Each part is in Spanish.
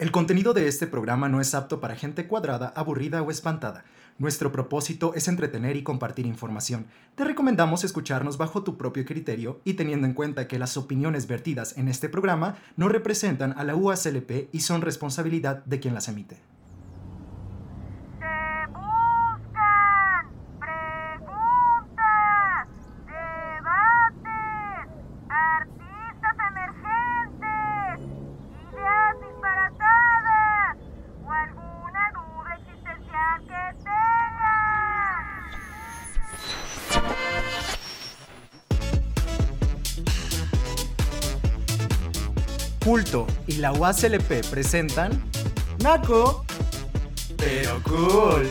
El contenido de este programa no es apto para gente cuadrada, aburrida o espantada. Nuestro propósito es entretener y compartir información. Te recomendamos escucharnos bajo tu propio criterio y teniendo en cuenta que las opiniones vertidas en este programa no representan a la UASLP y son responsabilidad de quien las emite. La UASLP presentan Naco, pero cool.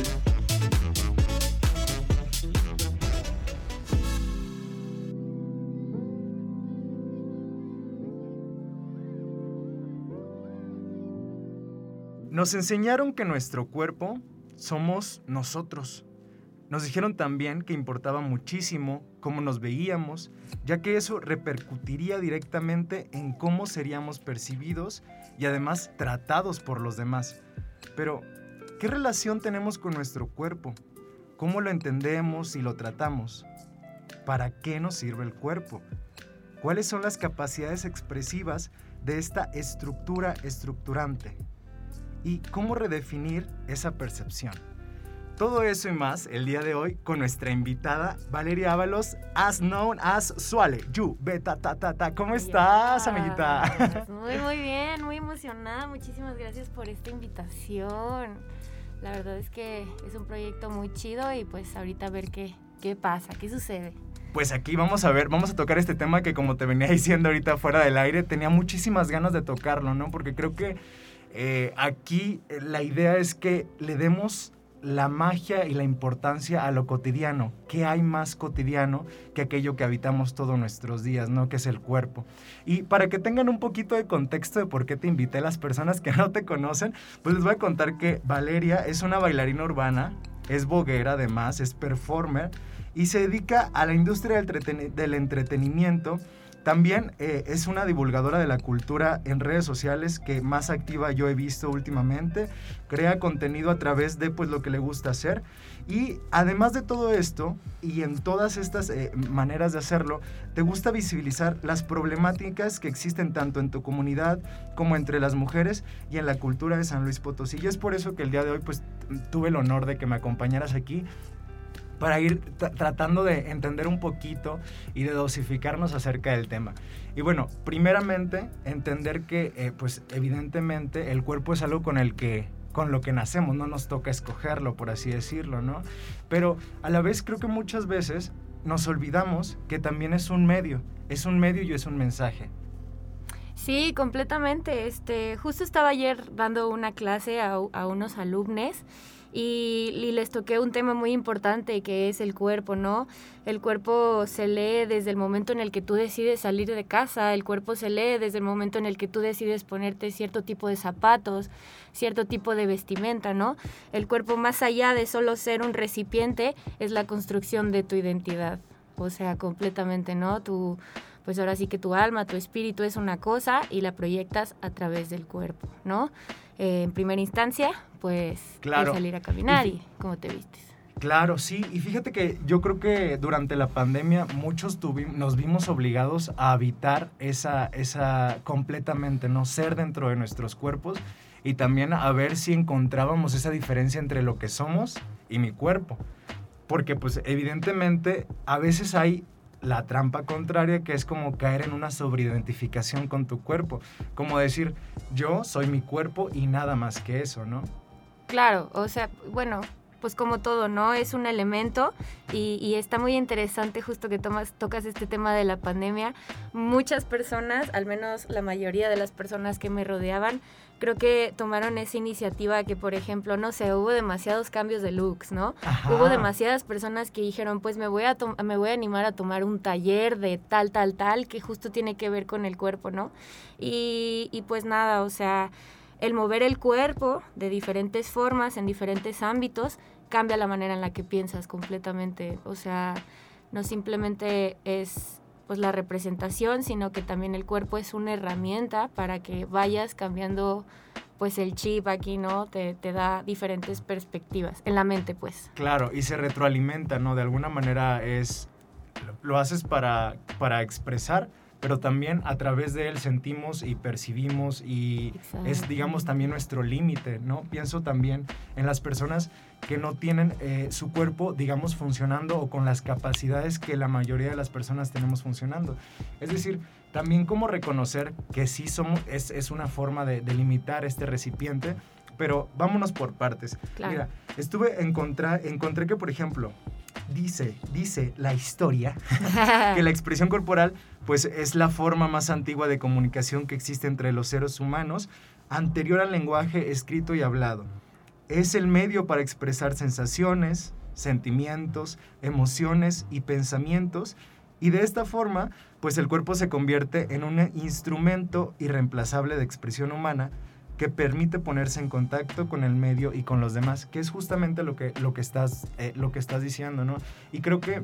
Nos enseñaron que nuestro cuerpo somos nosotros. Nos dijeron también que importaba muchísimo cómo nos veíamos, ya que eso repercutiría directamente en cómo seríamos percibidos y además tratados por los demás. Pero, ¿qué relación tenemos con nuestro cuerpo? ¿Cómo lo entendemos y lo tratamos? ¿Para qué nos sirve el cuerpo? ¿Cuáles son las capacidades expresivas de esta estructura estructurante? ¿Y cómo redefinir esa percepción? Todo eso y más el día de hoy con nuestra invitada Valeria Ábalos, as known as Suale, you, beta, ta, ta, ta. ¿Cómo estás, amiguita? Muy, muy bien, muy emocionada. Muchísimas gracias por esta invitación. La verdad es que es un proyecto muy chido y pues ahorita a ver qué, qué pasa, qué sucede. Pues aquí vamos a ver, vamos a tocar este tema que como te venía diciendo ahorita fuera del aire, tenía muchísimas ganas de tocarlo, ¿no? Porque creo que eh, aquí eh, la idea es que le demos la magia y la importancia a lo cotidiano. ¿Qué hay más cotidiano que aquello que habitamos todos nuestros días, ¿no? Que es el cuerpo. Y para que tengan un poquito de contexto de por qué te invité a las personas que no te conocen, pues les voy a contar que Valeria es una bailarina urbana, es boguera además, es performer y se dedica a la industria del entretenimiento también eh, es una divulgadora de la cultura en redes sociales que más activa yo he visto últimamente. Crea contenido a través de pues lo que le gusta hacer. Y además de todo esto, y en todas estas eh, maneras de hacerlo, te gusta visibilizar las problemáticas que existen tanto en tu comunidad como entre las mujeres y en la cultura de San Luis Potosí. Y es por eso que el día de hoy pues tuve el honor de que me acompañaras aquí para ir tratando de entender un poquito y de dosificarnos acerca del tema. Y bueno, primeramente, entender que, eh, pues evidentemente, el cuerpo es algo con el que con lo que nacemos, no nos toca escogerlo, por así decirlo, ¿no? Pero a la vez creo que muchas veces nos olvidamos que también es un medio, es un medio y es un mensaje. Sí, completamente. Este, justo estaba ayer dando una clase a, unos alumnos y, les toqué un tema muy importante que es el cuerpo, ¿no? El cuerpo se lee desde el momento en el que tú decides salir de casa, el cuerpo se lee desde el momento en el que tú decides ponerte cierto tipo de zapatos, cierto tipo de vestimenta, ¿no? El cuerpo más allá de solo ser un recipiente es la construcción de tu identidad, o sea, completamente, ¿no? Tu, pues ahora sí que tu alma, tu espíritu es una cosa y la proyectas a través del cuerpo, ¿no? Eh, en primera instancia, pues salir a caminar y, cómo te vistes. Claro, sí. Y fíjate que yo creo que durante la pandemia muchos nos vimos obligados a habitar esa, esa completamente, no ser dentro de nuestros cuerpos y también a ver si encontrábamos esa diferencia entre lo que somos y mi cuerpo. Porque pues evidentemente a veces hay la trampa contraria, que es como caer en una sobreidentificación con tu cuerpo. Como decir, yo soy mi cuerpo y nada más que eso, ¿no? Claro, o sea, bueno, pues como todo, ¿no? Es un elemento y, está muy interesante justo que tomas, tocas este tema de la pandemia. Muchas personas, al menos la mayoría de las personas que me rodeaban, creo que tomaron esa iniciativa que, por ejemplo, no sé, hubo demasiados cambios de looks, ¿no? Hubo demasiadas personas que dijeron, pues me voy, a me voy a animar a tomar un taller de tal, tal, tal, que justo tiene que ver con el cuerpo, ¿no? Y, y pues nada, o sea, el mover el cuerpo de diferentes formas, en diferentes ámbitos, cambia la manera en la que piensas completamente. O sea, no simplemente es pues la representación, sino que también el cuerpo es una herramienta para que vayas cambiando pues el chip aquí, ¿no? Te, da diferentes perspectivas en la mente, pues. Claro, y se retroalimenta, ¿no? De alguna manera es, lo haces para, para expresar, pero también a través de él sentimos y percibimos y es, digamos, también nuestro límite, ¿no? Pienso también en las personas que no tienen eh, su cuerpo, digamos, funcionando o con las capacidades que la mayoría de las personas tenemos funcionando. Es decir, también cómo reconocer que sí somos, es, es una forma de, de, limitar este recipiente, pero vámonos por partes. Mira, estuve, encontrar, encontré que, por ejemplo, dice, dice la historia que la expresión corporal pues es la forma más antigua de comunicación que existe entre los seres humanos, anterior al lenguaje escrito y hablado. Es el medio para expresar sensaciones, sentimientos, emociones y pensamientos y de esta forma, pues el cuerpo se convierte en un instrumento irreemplazable de expresión humana que permite ponerse en contacto con el medio y con los demás, que es justamente lo que, lo que, estás, eh, lo que estás diciendo, ¿no? Y creo que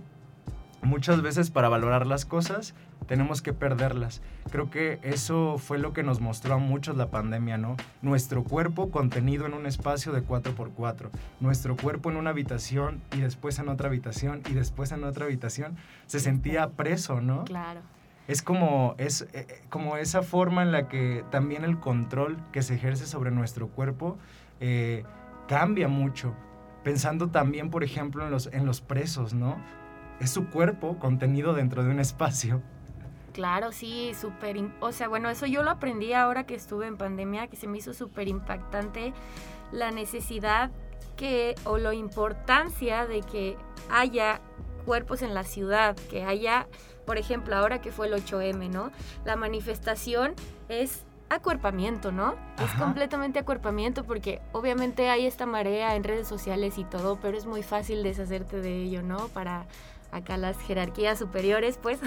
muchas veces para valorar las cosas tenemos que perderlas. Creo que eso fue lo que nos mostró a muchos la pandemia, ¿no? Nuestro cuerpo contenido en un espacio de 4x4, nuestro cuerpo en una habitación y después en otra habitación y después en otra habitación, se sentía preso, ¿no? Claro. Es como, es, eh, eh, como esa forma en la que también el control que se ejerce sobre nuestro cuerpo eh, cambia mucho. Pensando también, por ejemplo, en los, en los presos, ¿no? Es su cuerpo contenido dentro de un espacio Claro, sí, súper. O sea, bueno, eso yo lo aprendí ahora que estuve en pandemia, que se me hizo súper impactante la necesidad que o la importancia de que haya cuerpos en la ciudad, que haya, por ejemplo, ahora que fue el 8M, ¿no? La manifestación es acuerpamiento, ¿no? Es completamente acuerpamiento porque obviamente hay esta marea en redes sociales y todo, pero es muy fácil deshacerte de ello, ¿no? Para acá las jerarquías superiores, pues.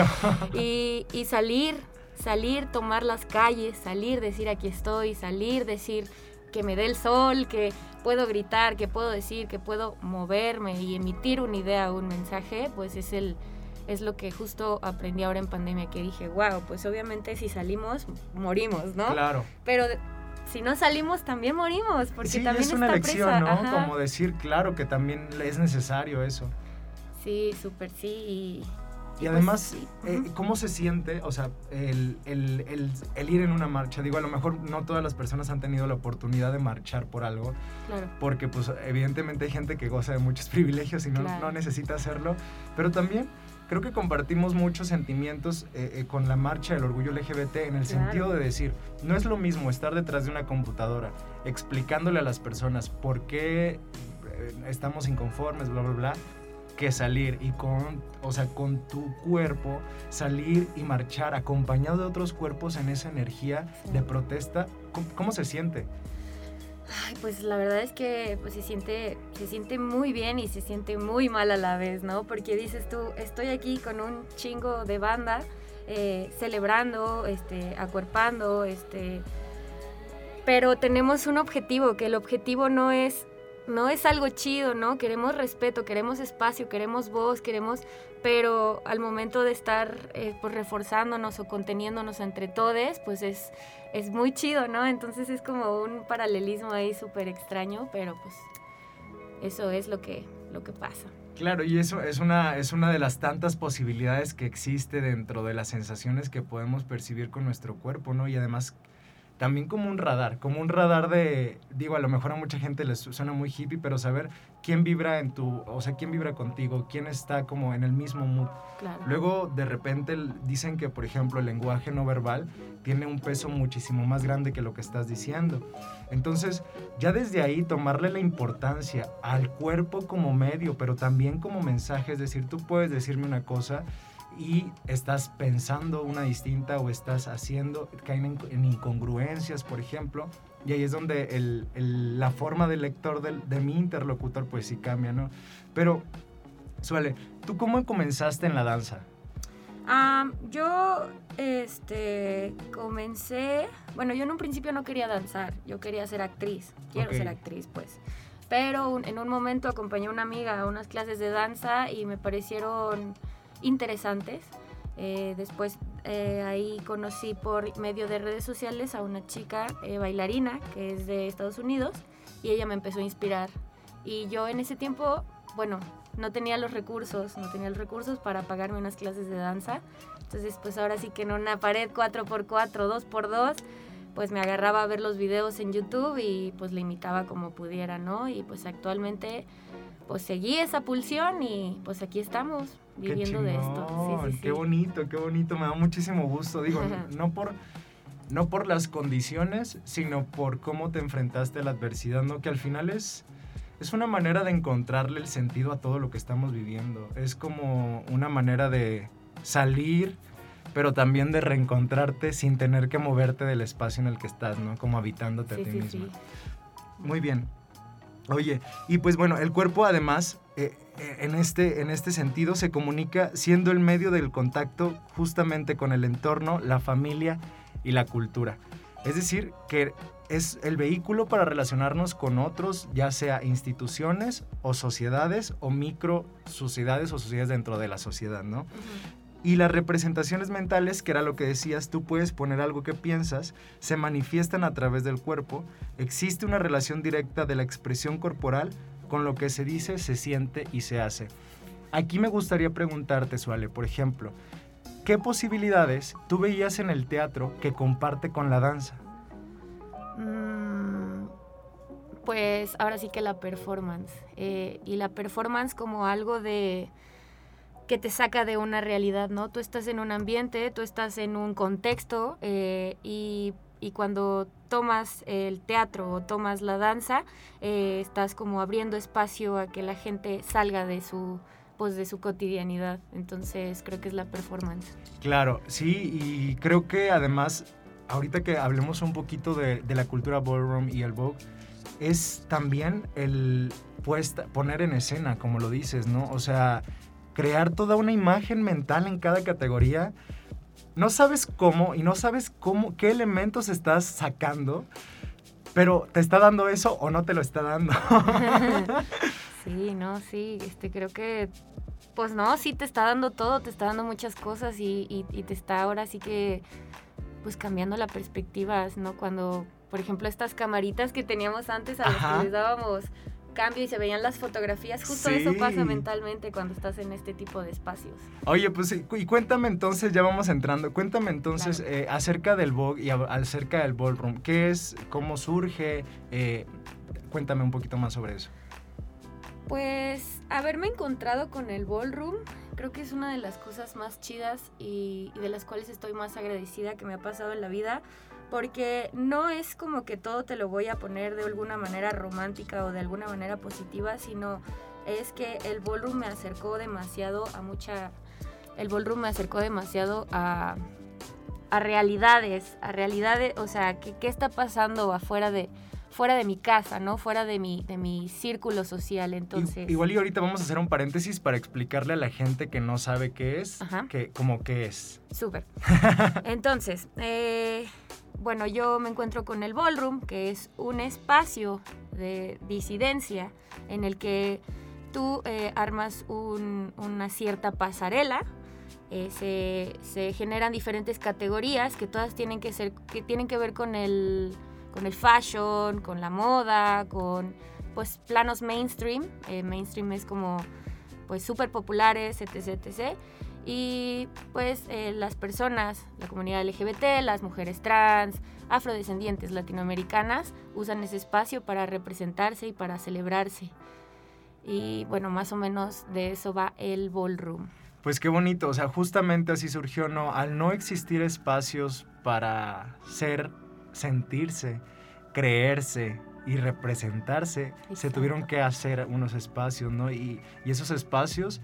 y, y salir, salir, tomar las calles, salir, decir aquí estoy, salir, decir que me dé el sol, que puedo gritar, que puedo decir, que puedo moverme y emitir una idea, un mensaje, pues es el es lo que justo aprendí ahora en pandemia que dije, wow, pues obviamente si salimos morimos, ¿no? Claro. Pero si no salimos también morimos, porque sí, también es una elección, ¿no? Como decir, claro que también es necesario eso. Sí, súper sí. Y, pues además, eh, ¿cómo se siente, o sea, el, el, el, ir en una marcha? Digo, a lo mejor no todas las personas han tenido la oportunidad de marchar por algo, claro. porque pues evidentemente hay gente que goza de muchos privilegios y no, no necesita hacerlo, pero también creo que compartimos muchos sentimientos eh, eh, con la marcha del orgullo LGBT en el sentido de decir, no es lo mismo estar detrás de una computadora explicándole a las personas por qué estamos inconformes, bla, bla, bla, que salir y con, o sea, con tu cuerpo salir y marchar acompañado de otros cuerpos en esa energía de protesta. ¿Cómo, se siente? Ay, pues la verdad es que pues, se, siente, se siente muy bien y se siente muy mal a la vez, ¿no? Porque dices tú, estoy aquí con un chingo de banda eh, celebrando, este, acuerpando, este, pero tenemos un objetivo, que el objetivo no es no es algo chido, ¿no? Queremos respeto, queremos espacio, queremos voz, queremos, pero al momento de estar eh, pues reforzándonos o conteniéndonos entre todos, pues es, es muy chido, ¿no? Entonces es como un paralelismo ahí súper extraño, pero pues eso es lo que, lo que pasa. Claro, y eso es una, es una de las tantas posibilidades que existe dentro de las sensaciones que podemos percibir con nuestro cuerpo, ¿no? Y además también como un radar, como un radar de, digo, a lo mejor a mucha gente les suena muy hippie, pero saber quién vibra en tu, o sea, quién vibra contigo, quién está como en el mismo mood. Luego, de repente, dicen que, por ejemplo, el lenguaje no verbal tiene un peso muchísimo más grande que lo que estás diciendo. Entonces, ya desde ahí, tomarle la importancia al cuerpo como medio, pero también como mensaje, es decir, tú puedes decirme una cosa y estás pensando una distinta o estás haciendo, caen en, incongruencias, por ejemplo, y ahí es donde el, la forma del lector de mi interlocutor pues sí cambia, ¿no? Pero, Suele, ¿tú cómo comenzaste en la danza? yo este, comencé, bueno, yo en un principio no quería danzar, yo quería ser actriz, quiero ser actriz pues. Pero en un momento acompañé a una amiga a unas clases de danza y me parecieron interesantes Eh, después eh, ahí conocí por medio de redes sociales a una chica eh, bailarina que es de Estados Unidos y ella me empezó a inspirar. Y yo en ese tiempo, bueno, no tenía los recursos, no tenía los recursos para pagarme unas clases de danza. Entonces, pues ahora sí que en una pared 4x4, 2x2, pues me agarraba a ver los videos en YouTube y pues le imitaba como pudiera, ¿no? Y pues actualmente pues seguí esa pulsión y pues aquí estamos viviendo de esto. Sí, qué bonito, qué bonito, me da muchísimo gusto. Digo, no por no por las condiciones, sino por cómo te enfrentaste a la adversidad, ¿no? Que al final es es una manera de encontrarle el sentido a todo lo que estamos viviendo. Es como una manera de salir, pero también de reencontrarte sin tener que moverte del espacio en el que estás, ¿no? Como habitándote a ti mismo. Muy bien. Oye, y pues bueno, el cuerpo además, eh, eh, en, este, en este sentido, se comunica siendo el medio del contacto justamente con el entorno, la familia y la cultura. Es decir, que es el vehículo para relacionarnos con otros, ya sea instituciones o sociedades o micro sociedades o sociedades dentro de la sociedad, ¿no? Y las representaciones mentales, que era lo que decías, tú puedes poner algo que piensas, se manifiestan a través del cuerpo, existe una relación directa de la expresión corporal con lo que se dice, se siente y se hace. Aquí me gustaría preguntarte, Suale, por ejemplo, ¿qué posibilidades tú veías en el teatro que comparte con la danza? Mm, pues ahora sí que la performance. Eh, y la performance como algo de que te saca de una realidad, ¿no? Tú estás en un ambiente, tú estás en un contexto eh, y, cuando tomas el teatro o tomas la danza, eh, estás como abriendo espacio a que la gente salga de su pues de su cotidianidad. Entonces creo que es la performance. Claro, sí, y creo que además, ahorita que hablemos un poquito de, de la cultura ballroom y el Vogue, es también el puesta, poner en escena, como lo dices, ¿no? O sea, crear toda una imagen mental en cada categoría. No sabes cómo y no sabes cómo, qué elementos estás sacando, pero ¿te está dando eso o no te lo está dando? sí, no, sí, este, creo que, pues no, sí te está dando todo, te está dando muchas cosas y, te está ahora sí que, pues cambiando la perspectiva, ¿no? Cuando, por ejemplo, estas camaritas que teníamos antes a las que les dábamos cambio y se veían las fotografías. Justo eso pasa mentalmente cuando estás en este tipo de espacios. Oye, pues y cuéntame entonces, ya vamos entrando, cuéntame entonces eh, acerca del Vogue y acerca del Ballroom. ¿Qué es? ¿Cómo surge? Eh, cuéntame un poquito más sobre eso. Pues haberme encontrado con el Ballroom creo que es una de las cosas más chidas y de las cuales estoy más agradecida que me ha pasado en la vida porque no es como que todo te lo voy a poner de alguna manera romántica o de alguna manera positiva, sino es que el ballroom me acercó demasiado a mucha... El ballroom me acercó demasiado a, a realidades, a realidades, o sea, ¿qué, qué está pasando afuera de, fuera de mi casa, ¿no? Fuera de mi, de mi círculo social, entonces... Igual y ahorita vamos a hacer un paréntesis para explicarle a la gente que no sabe qué es, que, como qué es. Súper. Entonces, eh, bueno, yo me encuentro con el ballroom, que es un espacio de disidencia en el que tú eh, armas una cierta pasarela. Eh, se, generan diferentes categorías que todas tienen que, ser, que, tienen que ver con el, con el fashion, con la moda, con pues planos mainstream. Eh, mainstream es como pues súper populares, etc, etc. Y pues eh, las personas, la comunidad LGBT, las mujeres trans, afrodescendientes latinoamericanas usan ese espacio para representarse y para celebrarse. Y bueno, más o menos de eso va el ballroom. Pues qué bonito, o sea, justamente así surgió, ¿no? Al no existir espacios para ser, sentirse, creerse y representarse, se tuvieron que hacer unos espacios, ¿no? Y, y esos espacios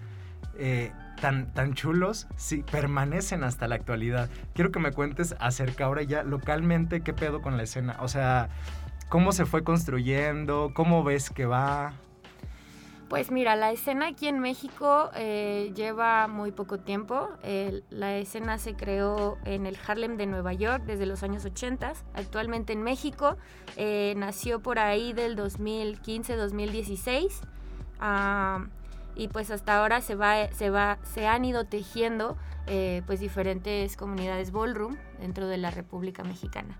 eh, tan, tan chulos sí, permanecen hasta la actualidad. Quiero que me cuentes acerca ahora ya localmente qué pedo con la escena. O sea, cómo se fue construyendo, cómo ves que va. Pues mira, la escena aquí en México eh, lleva muy poco tiempo. la escena se creó en el Harlem de Nueva York desde los años 80. Actualmente en México eh, nació por ahí del 2015-2016. y pues hasta ahora se va, se va, se han ido tejiendo eh, pues diferentes comunidades ballroom dentro de la República Mexicana.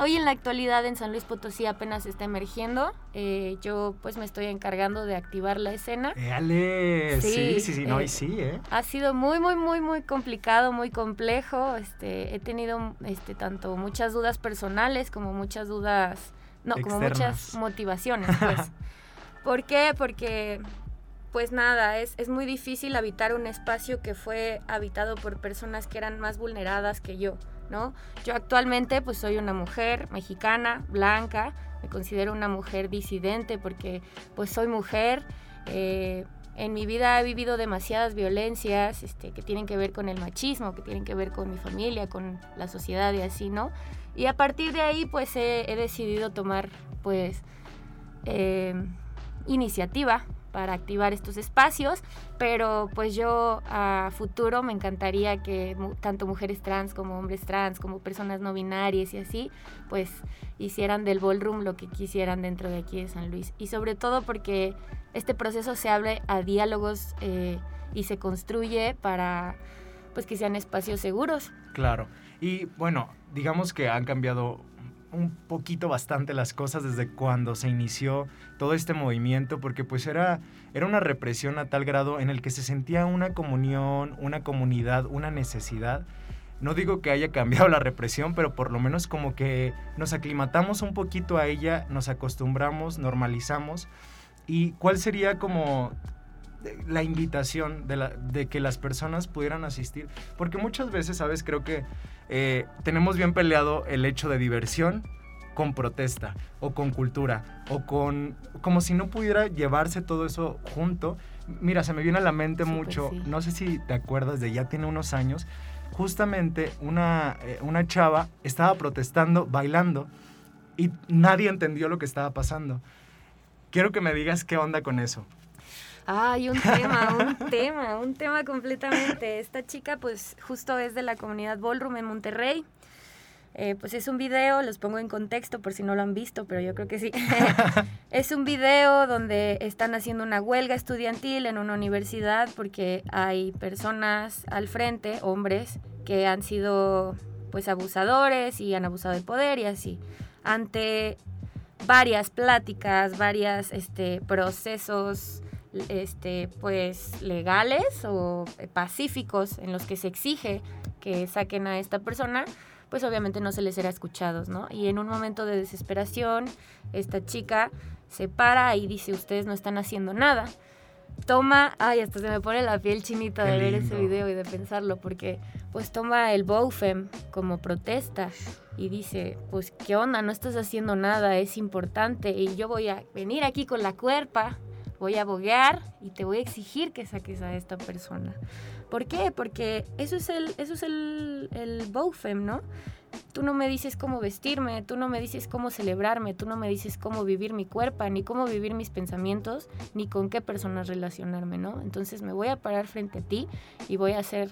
Hoy en la actualidad en San Luis Potosí apenas está emergiendo. Eh, yo pues me estoy encargando de activar la escena. ¡Éale! Sí, sí, sí, no, y sí, ¿eh? Ha sido muy, muy, muy, muy complicado, muy complejo. Este, he tenido este, tanto muchas dudas personales como muchas dudas, no, como muchas motivaciones, pues. ¿Por qué? Porque pues nada, es, es, muy difícil habitar un espacio que fue habitado por personas que eran más vulneradas que yo, Yo actualmente pues soy una mujer mexicana, blanca, me considero una mujer disidente porque pues soy mujer, eh, en mi vida he vivido demasiadas violencias este, que tienen que ver con el machismo, que tienen que ver con mi familia, con la sociedad y así, ¿no? Y a partir de ahí pues he, decidido tomar pues eh, iniciativa para activar estos espacios, pero pues yo a futuro me encantaría que tanto mujeres trans como hombres trans, como personas no binarias y así, pues hicieran del ballroom lo que quisieran dentro de aquí de San Luis. Y sobre todo porque este proceso se hable a diálogos eh, y se construye para pues que sean espacios seguros. Claro. Y bueno, digamos que han cambiado un poquito bastante las cosas desde cuando se inició todo este movimiento, porque pues era, era una represión a tal grado en el que se sentía una comunión, una comunidad, una necesidad. No digo que haya cambiado la represión, pero por lo menos como que nos aclimatamos un poquito a ella, nos acostumbramos, normalizamos. ¿Y cuál sería como la invitación de, de, que las personas pudieran asistir. Porque muchas veces, ¿sabes? Creo que eh, tenemos bien peleado el hecho de diversión con protesta o con cultura o con como si no pudiera llevarse todo eso junto. Mira, se me viene a la mente pues mucho, no sé si te acuerdas de ya tiene unos años, justamente una, eh, una chava estaba protestando, bailando y nadie entendió lo que estaba pasando. Quiero que me digas qué onda con eso. Ay, un tema, un tema, un tema completamente. Esta chica pues justo es de la comunidad Ballroom en Monterrey. Eh, pues es un video, los pongo en contexto por si no lo han visto, pero yo creo que sí. es un video donde están haciendo una huelga estudiantil en una universidad porque hay personas al frente, hombres, que han sido pues abusadores y han abusado del poder y así. Ante varias pláticas, varias este, procesos este, pues legales o pacíficos en los que se exige que saquen a esta persona, pues obviamente no se les será escuchados, ¿no? Y en un momento de desesperación, esta chica se para y dice, ustedes no están haciendo nada. Toma, ay, hasta se me pone la piel chinita de ver ese video y de pensarlo, porque pues toma el BOFEM como protesta y dice, pues qué onda, no estás haciendo nada, es importante y yo voy a venir aquí con la cuerpa voy a boguear y te voy a exigir que saques a esta persona. ¿Por qué? Porque eso es el, eso es el, el BOFEM, ¿no? Tú no me dices cómo vestirme, tú no me dices cómo celebrarme, tú no me dices cómo vivir mi cuerpo, ni cómo vivir mis pensamientos, ni con qué personas relacionarme, ¿no? Entonces me voy a parar frente a ti y voy a hacer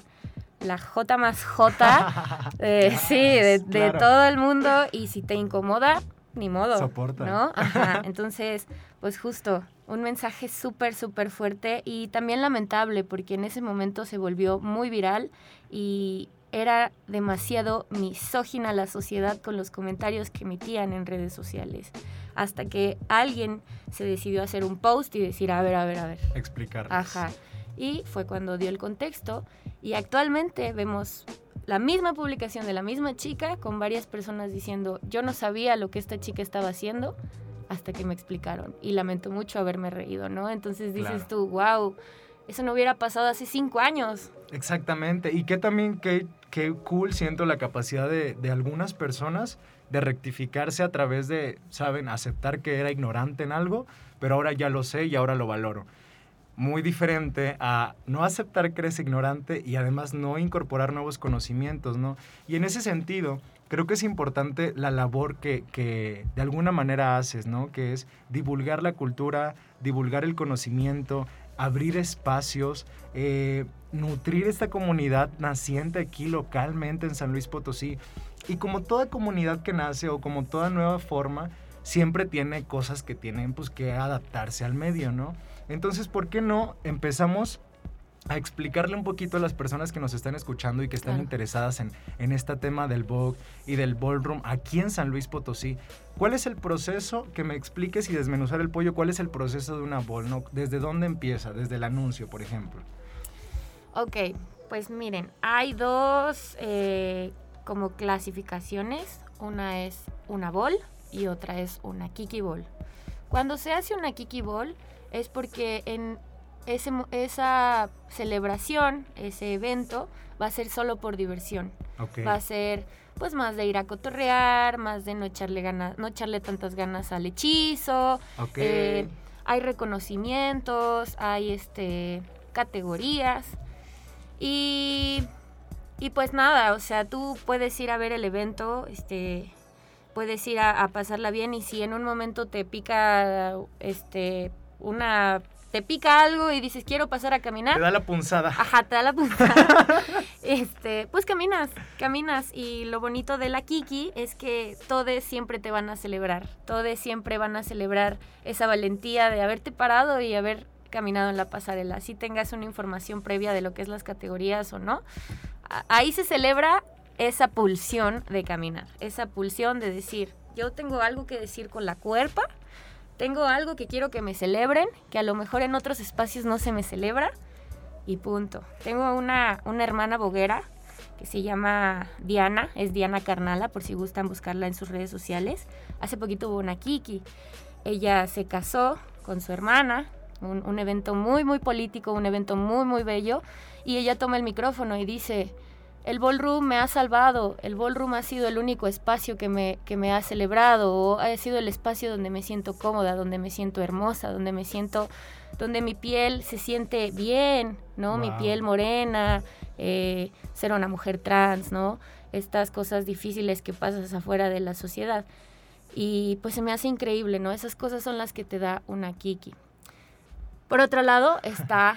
la J más J, eh, sí, de, de todo el mundo y si te incomoda, ni modo. Soporta. ¿No? Ajá. Entonces, pues justo, un mensaje súper, súper fuerte y también lamentable porque en ese momento se volvió muy viral y era demasiado misógina la sociedad con los comentarios que emitían en redes sociales. Hasta que alguien se decidió hacer un post y decir, a ver, a ver, a ver. Explicar. Ajá. Y fue cuando dio el contexto y actualmente vemos la misma publicación de la misma chica con varias personas diciendo, yo no sabía lo que esta chica estaba haciendo hasta que me explicaron y lamento mucho haberme reído, ¿no? Entonces dices tú, wow, eso no hubiera pasado hace cinco años. Exactamente, y que también qué, qué cool siento la capacidad de, de algunas personas de rectificarse a través de, saben, aceptar que era ignorante en algo, pero ahora ya lo sé y ahora lo valoro muy diferente a no aceptar que eres ignorante y además no incorporar nuevos conocimientos, ¿no? Y en ese sentido, creo que es importante la labor que, que, de alguna manera haces, ¿no? Que es divulgar la cultura, divulgar el conocimiento, abrir espacios, eh, nutrir esta comunidad naciente aquí localmente en San Luis Potosí. Y como toda comunidad que nace o como toda nueva forma, siempre tiene cosas que tienen pues que adaptarse al medio, ¿no? Entonces, ¿por qué no empezamos a explicarle un poquito a las personas que nos están escuchando y que están interesadas en, en este tema del Vogue y del ballroom aquí en San Luis Potosí. ¿Cuál es el proceso? Que me expliques y desmenuzar el pollo, ¿cuál es el proceso de una ball? ¿no? ¿Desde dónde empieza? Desde el anuncio, por ejemplo. Ok, pues miren, hay dos eh, como clasificaciones. Una es una ball y otra es una kiki ball. Cuando se hace una kiki ball es porque en esa celebración, ese evento, va a ser solo por diversión. Va a ser pues más de ir a cotorrear, más de no echarle ganas, no echarle tantas ganas al hechizo. Eh, hay reconocimientos, hay este categorías. Y, y pues nada, o sea, tú puedes ir a ver el evento, este, puedes ir a, a pasarla bien y si en un momento te pica este una te pica algo y dices, quiero pasar a caminar. Te da la punzada. Ajá, te da la punzada. este, pues caminas, caminas. Y lo bonito de la Kiki es que todos siempre te van a celebrar. Todos siempre van a celebrar esa valentía de haberte parado y haber caminado en la pasarela. Así tengas una información previa de lo que es las categorías o no. Ahí se celebra esa pulsión de caminar, esa pulsión de decir, yo tengo algo que decir con la cuerpa tengo algo que quiero que me celebren, que a lo mejor en otros espacios no se me celebra, y punto. Tengo una, una hermana boguera que se llama Diana, es Diana Carnala, por si gustan buscarla en sus redes sociales. Hace poquito hubo una Kiki. Ella se casó con su hermana, un, un evento muy, muy político, un evento muy, muy bello, y ella toma el micrófono y dice, el ballroom me ha salvado, el ballroom ha sido el único espacio que me, que me ha celebrado, ha sido el espacio donde me siento cómoda, donde me siento hermosa, donde me siento, donde mi piel se siente bien, ¿no? Mi piel morena, eh, ser una mujer trans, ¿no? Estas cosas difíciles que pasas afuera de la sociedad. Y pues se me hace increíble, ¿no? Esas cosas son las que te da una Kiki. Por otro lado está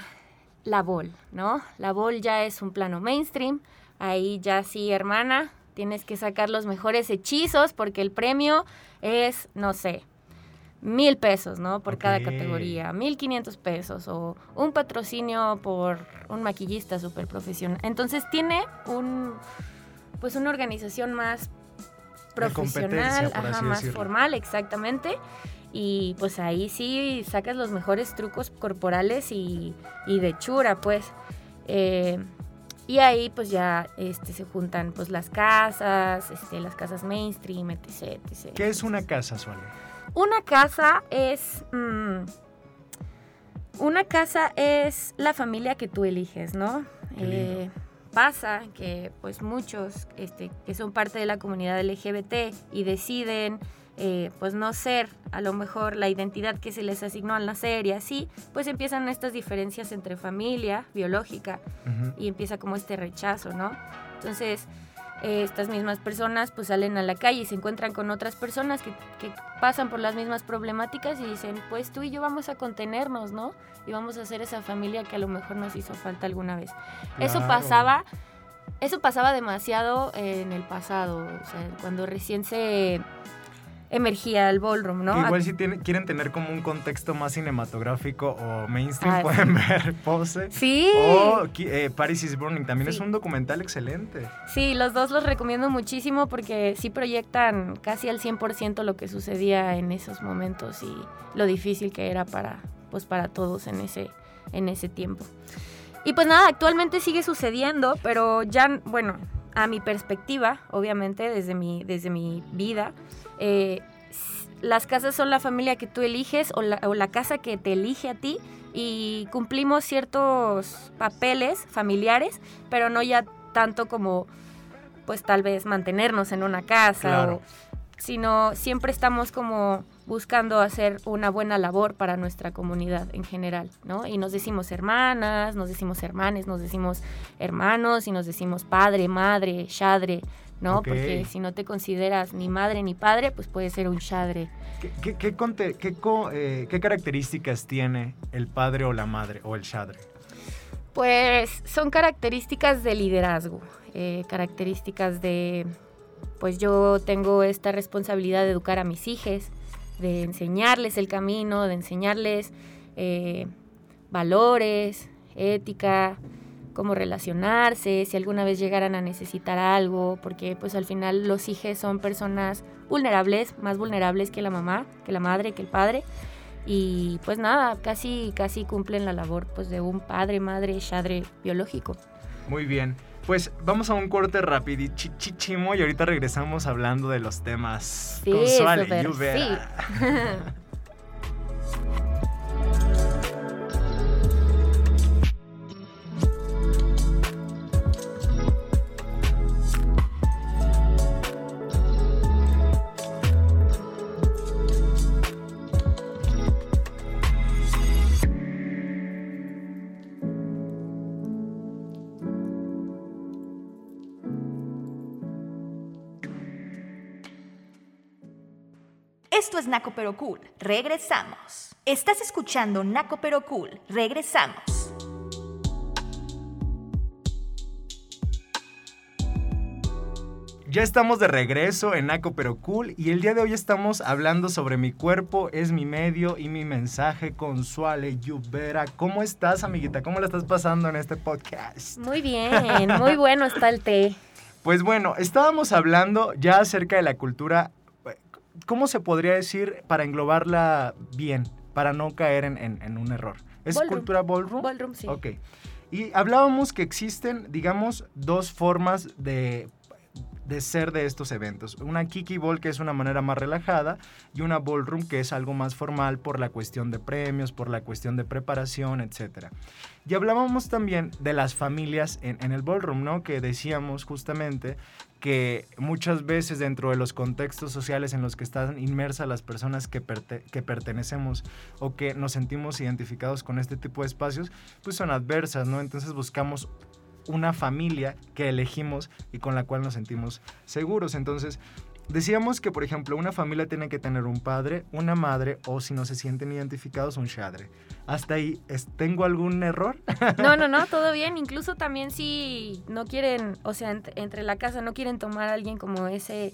la bol, ¿no? La bol ya es un plano mainstream, Ahí ya sí, hermana, tienes que sacar los mejores hechizos porque el premio es, no sé, mil pesos, ¿no? Por cada categoría, mil quinientos pesos o un patrocinio por un maquillista súper profesional. Entonces tiene un, pues una organización más profesional, ajá, más formal, exactamente. Y pues ahí sí sacas los mejores trucos corporales y, y de chura, pues. Eh, y ahí pues ya este, se juntan pues las casas, este, las casas mainstream, etc, etc. ¿Qué es una casa, Suárez? Una casa es... Mm, una casa es la familia que tú eliges, ¿no? Eh, pasa que pues muchos este, que son parte de la comunidad LGBT y deciden eh, pues no ser a lo mejor la identidad que se les asignó al nacer y así, pues empiezan estas diferencias entre familia biológica y empieza como este rechazo, ¿no? Entonces, eh, estas mismas personas pues salen a la calle y se encuentran con otras personas que, que, pasan por las mismas problemáticas y dicen, pues tú y yo vamos a contenernos, ¿no? Y vamos a hacer esa familia que a lo mejor nos hizo falta alguna vez. Eso pasaba... Eso pasaba demasiado en el pasado, o sea, cuando recién se, emergía el ballroom, ¿no? igual si quieren tener como un contexto más cinematográfico o mainstream, ah, pueden ver Pose. Sí. O eh, Paris is Burning, también es un documental excelente. Sí, los dos los recomiendo muchísimo porque sí proyectan casi al 100% lo que sucedía en esos momentos y lo difícil que era para, pues, para todos en ese, en ese tiempo. Y pues nada, actualmente sigue sucediendo, pero ya, bueno, a mi perspectiva, obviamente, desde mi, desde mi vida, eh, las casas son la familia que tú eliges o la, casa que te elige a ti y cumplimos ciertos papeles familiares, pero no ya tanto como pues tal vez mantenernos en una casa, sino siempre estamos como buscando hacer una buena labor para nuestra comunidad en general, ¿no? Y nos decimos hermanas, nos decimos hermanes, nos decimos hermanos y nos decimos padre, madre, shadre, ¿no? Porque si no te consideras ni madre ni padre, pues puede ser un shadre. ¿Qué, qué, eh, qué, características tiene el padre o la madre o el shadre? Pues son características de liderazgo, eh, características de, pues yo tengo esta responsabilidad de educar a mis hijos, de enseñarles el camino, de enseñarles eh, valores, ética, cómo relacionarse, si alguna vez llegaran a necesitar algo, porque pues al final los hijos son personas vulnerables, más vulnerables que la mamá, que la madre, que el padre. Y pues nada, casi, casi cumplen la labor pues de un padre, madre, padre biológico. Muy bien. Pues vamos a un corte chichimo y ahorita regresamos hablando de los temas sí, consuales. Sí. Esto es Naco Pero Cool. Regresamos. Estás escuchando Naco Pero Cool. Regresamos. Ya estamos de regreso en Naco Pero Cool y el día de hoy estamos hablando sobre mi cuerpo, es mi medio y mi mensaje con Suale Yubera. ¿Cómo estás, amiguita? ¿Cómo la estás pasando en este podcast? Muy bien, muy bueno está el té. Pues bueno, estábamos hablando ya acerca de la cultura ¿cómo se podría decir para englobarla bien, para no caer en, un error? ¿Es cultura ballroom? Ballroom, sí. Ok. Y hablábamos que existen, digamos, dos formas de de ser de estos eventos. Una Kiki Ball que es una manera más relajada y una Ballroom que es algo más formal por la cuestión de premios, por la cuestión de preparación, etc. Y hablábamos también de las familias en, el Ballroom, ¿no? Que decíamos justamente que muchas veces dentro de los contextos sociales en los que están inmersas las personas que, pertenecemos o que nos sentimos identificados con este tipo de espacios, pues son adversas, ¿no? Entonces buscamos una familia que elegimos y con la cual nos sentimos seguros. Entonces, decíamos que, por ejemplo, una familia tiene que tener un padre, una madre o si no se sienten identificados, un shadre. Hasta ahí, ¿tengo algún error? No, no, no, todo bien. Incluso también si no quieren, o sea, entre, la casa no quieren tomar a alguien como ese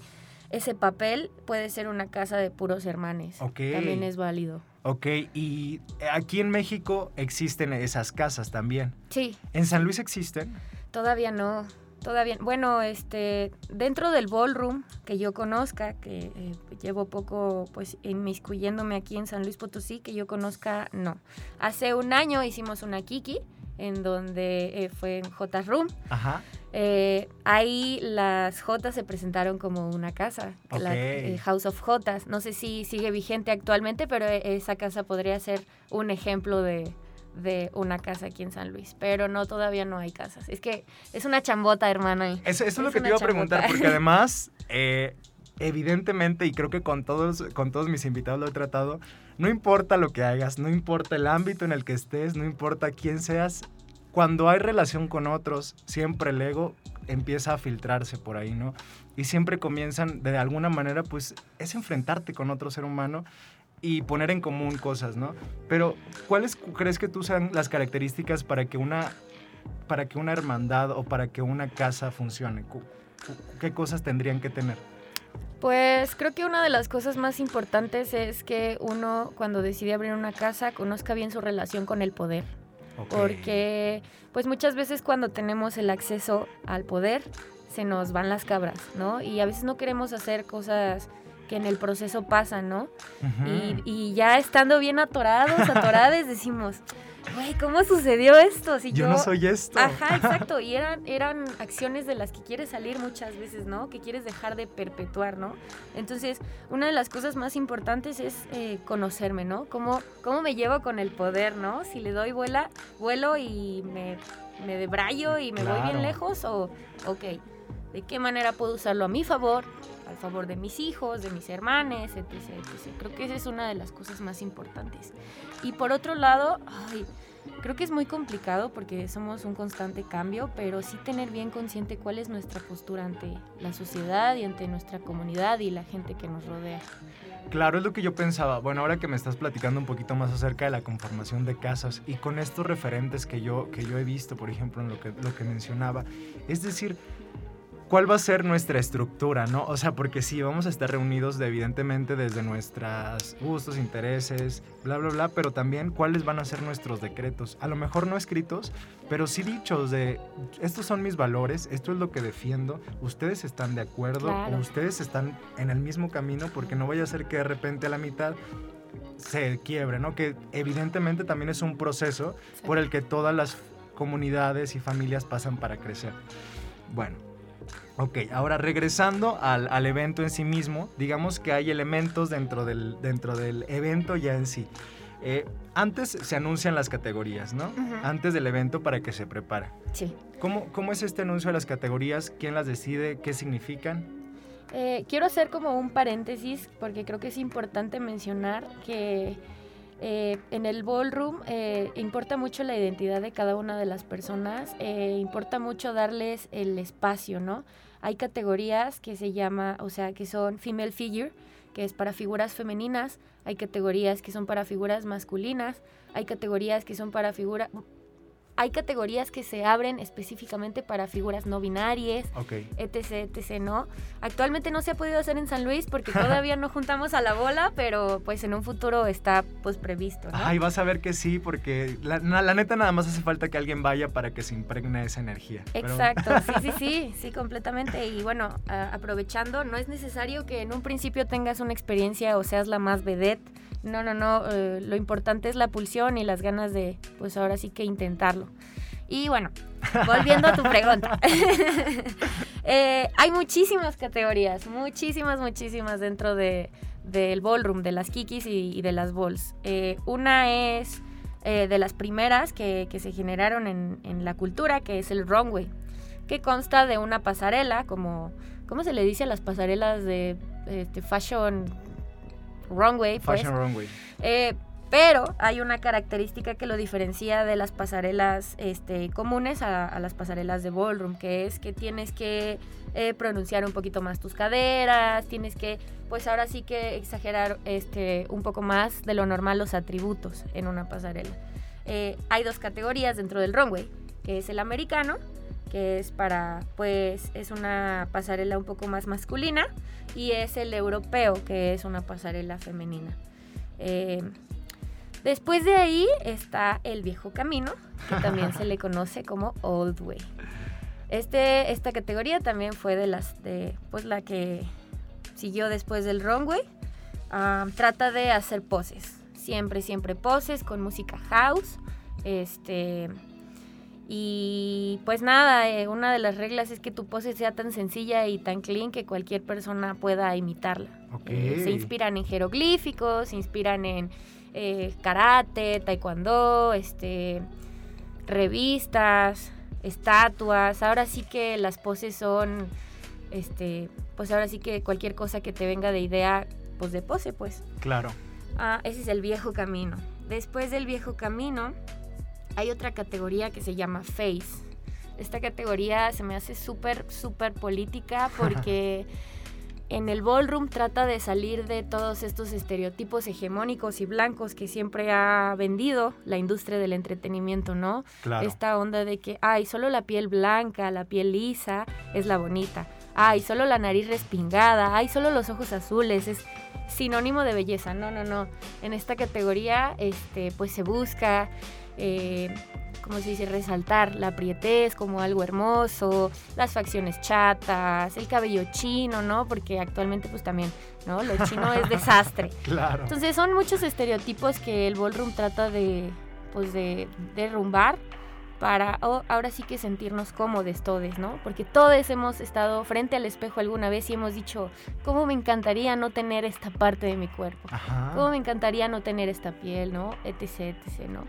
ese papel puede ser una casa de puros hermanes. También es válido. Ok, y aquí en México existen esas casas también. Sí. ¿En San Luis existen? Todavía no. Todavía, bueno, este, dentro del ballroom que yo conozca, que eh, llevo poco pues inmiscuyéndome aquí en San Luis Potosí, que yo conozca, no. Hace un año hicimos una Kiki, en donde eh, fue en J Room. Ajá. Eh, ahí las Jotas se presentaron como una casa, la eh, House of Jotas. No sé si sigue vigente actualmente, pero esa casa podría ser un ejemplo de, una casa aquí en San Luis. Pero no, todavía no hay casas. Es que es una chambota, hermana. Eso, es, lo que te iba a preguntar, porque además, evidentemente, y creo que con todos, con todos mis invitados lo he tratado, no importa lo que hagas, no importa el ámbito en el que estés, no importa quién seas, cuando hay relación con otros, siempre el ego empieza a filtrarse por ahí, ¿no? Y siempre comienzan, de alguna manera, pues es enfrentarte con otro ser humano y poner en común cosas, ¿no? Pero, ¿cuáles crees que tú sean las características para que una, para que una hermandad o para que una casa funcione? ¿Qué cosas tendrían que tener? Pues creo que una de las cosas más importantes es que uno cuando decide abrir una casa conozca bien su relación con el poder. Porque pues muchas veces cuando tenemos el acceso al poder se nos van las cabras, ¿no? Y a veces no queremos hacer cosas que en el proceso pasan, ¿no? y, y, ya estando bien atorados, atoradas, decimos, güey, ¿cómo sucedió esto? Si yo, no soy esto. Ajá, exacto. Y eran, eran acciones de las que quieres salir muchas veces, ¿no? Que quieres dejar de perpetuar, ¿no? Entonces, una de las cosas más importantes es eh, conocerme, ¿no? ¿Cómo, ¿Cómo me llevo con el poder, ¿no? Si le doy vuela, vuelo y me, me debrayo y me voy bien lejos o, ok, ¿de qué manera puedo usarlo a mi favor? Al favor de mis hijos, de mis hermanos, etc, etc. Creo que esa es una de las cosas más importantes. Y por otro lado, ay, creo que es muy complicado porque somos un constante cambio, pero sí tener bien consciente cuál es nuestra postura ante la sociedad y ante nuestra comunidad y la gente que nos rodea. Claro, es lo que yo pensaba. Bueno, ahora que me estás platicando un poquito más acerca de la conformación de casas y con estos referentes que yo, que yo he visto, por ejemplo, en lo que, lo que mencionaba, es decir, ¿cuál va a ser nuestra estructura, no? O sea, porque sí, vamos a estar reunidos de, evidentemente desde nuestros gustos, intereses, bla, bla, bla, pero también cuáles van a ser nuestros decretos. A lo mejor no escritos, pero sí dichos de, estos son mis valores, esto es lo que defiendo, ustedes están de acuerdo o ustedes están en el mismo camino, porque no vaya a ser que de repente a la mitad se quiebre, ¿no? Que evidentemente también es un proceso por el que todas las comunidades y familias pasan para crecer. Bueno, Ok, ahora regresando al, evento en sí mismo, digamos que hay elementos dentro del, dentro del evento ya en sí. Eh, antes se anuncian las categorías, ¿no? Antes del evento para que se prepara. Sí. ¿Cómo, ¿Cómo es este anuncio de las categorías? ¿Quién las decide? ¿Qué significan? Eh, quiero hacer como un paréntesis porque creo que es importante mencionar que eh, en el ballroom importa mucho la identidad de cada una de las personas, importa mucho darles el espacio, ¿no? Hay categorías que se llama, o sea, que son female figure, que es para figuras femeninas, hay categorías que son para figuras masculinas, hay categorías que son para figuras hay categorías que se abren específicamente para figuras no binarias, etc, etc, ¿no? Actualmente no se ha podido hacer en San Luis porque todavía no juntamos a la bola, pero pues en un futuro está pues previsto, ¿no? Ay, vas a ver que sí, porque la, neta nada más hace falta que alguien vaya para que se impregne esa energía. Exacto, sí, sí, sí, sí, completamente. Y bueno, aprovechando, no es necesario que en un principio tengas una experiencia o seas la más vedette, no, no, no, eh, lo importante es la pulsión y las ganas de, pues ahora sí que intentarlo. Y bueno, volviendo a tu pregunta. Eh, hay muchísimas categorías, muchísimas, muchísimas dentro de, del ballroom, de las kikis y, de las balls. Eh, una es de las primeras que, se generaron en, la cultura, que es el runway, que consta de una pasarela, como, ¿cómo se le dice a las pasarelas de este, fashion runway. Pues. Fashion runway. Eh, pero hay una característica que lo diferencia de las pasarelas este, comunes a, las pasarelas de ballroom, que es que tienes que eh, pronunciar un poquito más tus caderas, tienes que, pues ahora sí que exagerar este, un poco más de lo normal los atributos en una pasarela. Eh, hay dos categorías dentro del runway, que es el americano, que es para, pues, es una pasarela un poco más masculina, y es el europeo, que es una pasarela femenina. Eh, después de ahí está el viejo camino, que también se le conoce como Old Way. Este, esta categoría también fue de las de pues la que siguió después del runway. Ah, trata de hacer poses, siempre, siempre poses con música house. Este, y pues nada, eh, una de las reglas es que tu pose sea tan sencilla y tan clean que cualquier persona pueda imitarla. Eh, se inspiran en jeroglíficos, se inspiran en eh, karate, taekwondo, este, revistas, estatuas. Ahora sí que las poses son, este, pues ahora sí que cualquier cosa que te venga de idea, pues de pose, pues. Claro. Ah, ese es el viejo camino. Después del viejo camino hay otra categoría que se llama Face. Esta categoría se me hace súper, súper política porque en el ballroom trata de salir de todos estos estereotipos hegemónicos y blancos que siempre ha vendido la industria del entretenimiento, ¿no? Esta onda de que, ay, solo la piel blanca, la piel lisa es la bonita. Ay, solo la nariz respingada, ay, solo los ojos azules, es sinónimo de belleza. No, no, no. En esta categoría, este, pues se busca eh, como se dice, resaltar la prietez como algo hermoso, las facciones chatas, el cabello chino, ¿no? Porque actualmente pues también, ¿no? Lo chino es desastre. Claro. Entonces son muchos estereotipos que el ballroom trata de, pues de derrumbar para ahora sí que sentirnos cómodos todos, ¿no? Porque todos hemos estado frente al espejo alguna vez y hemos dicho, ¿cómo me encantaría no tener esta parte de mi cuerpo? ¿Cómo me encantaría no tener esta piel, ¿no? Etc, etc, ¿no?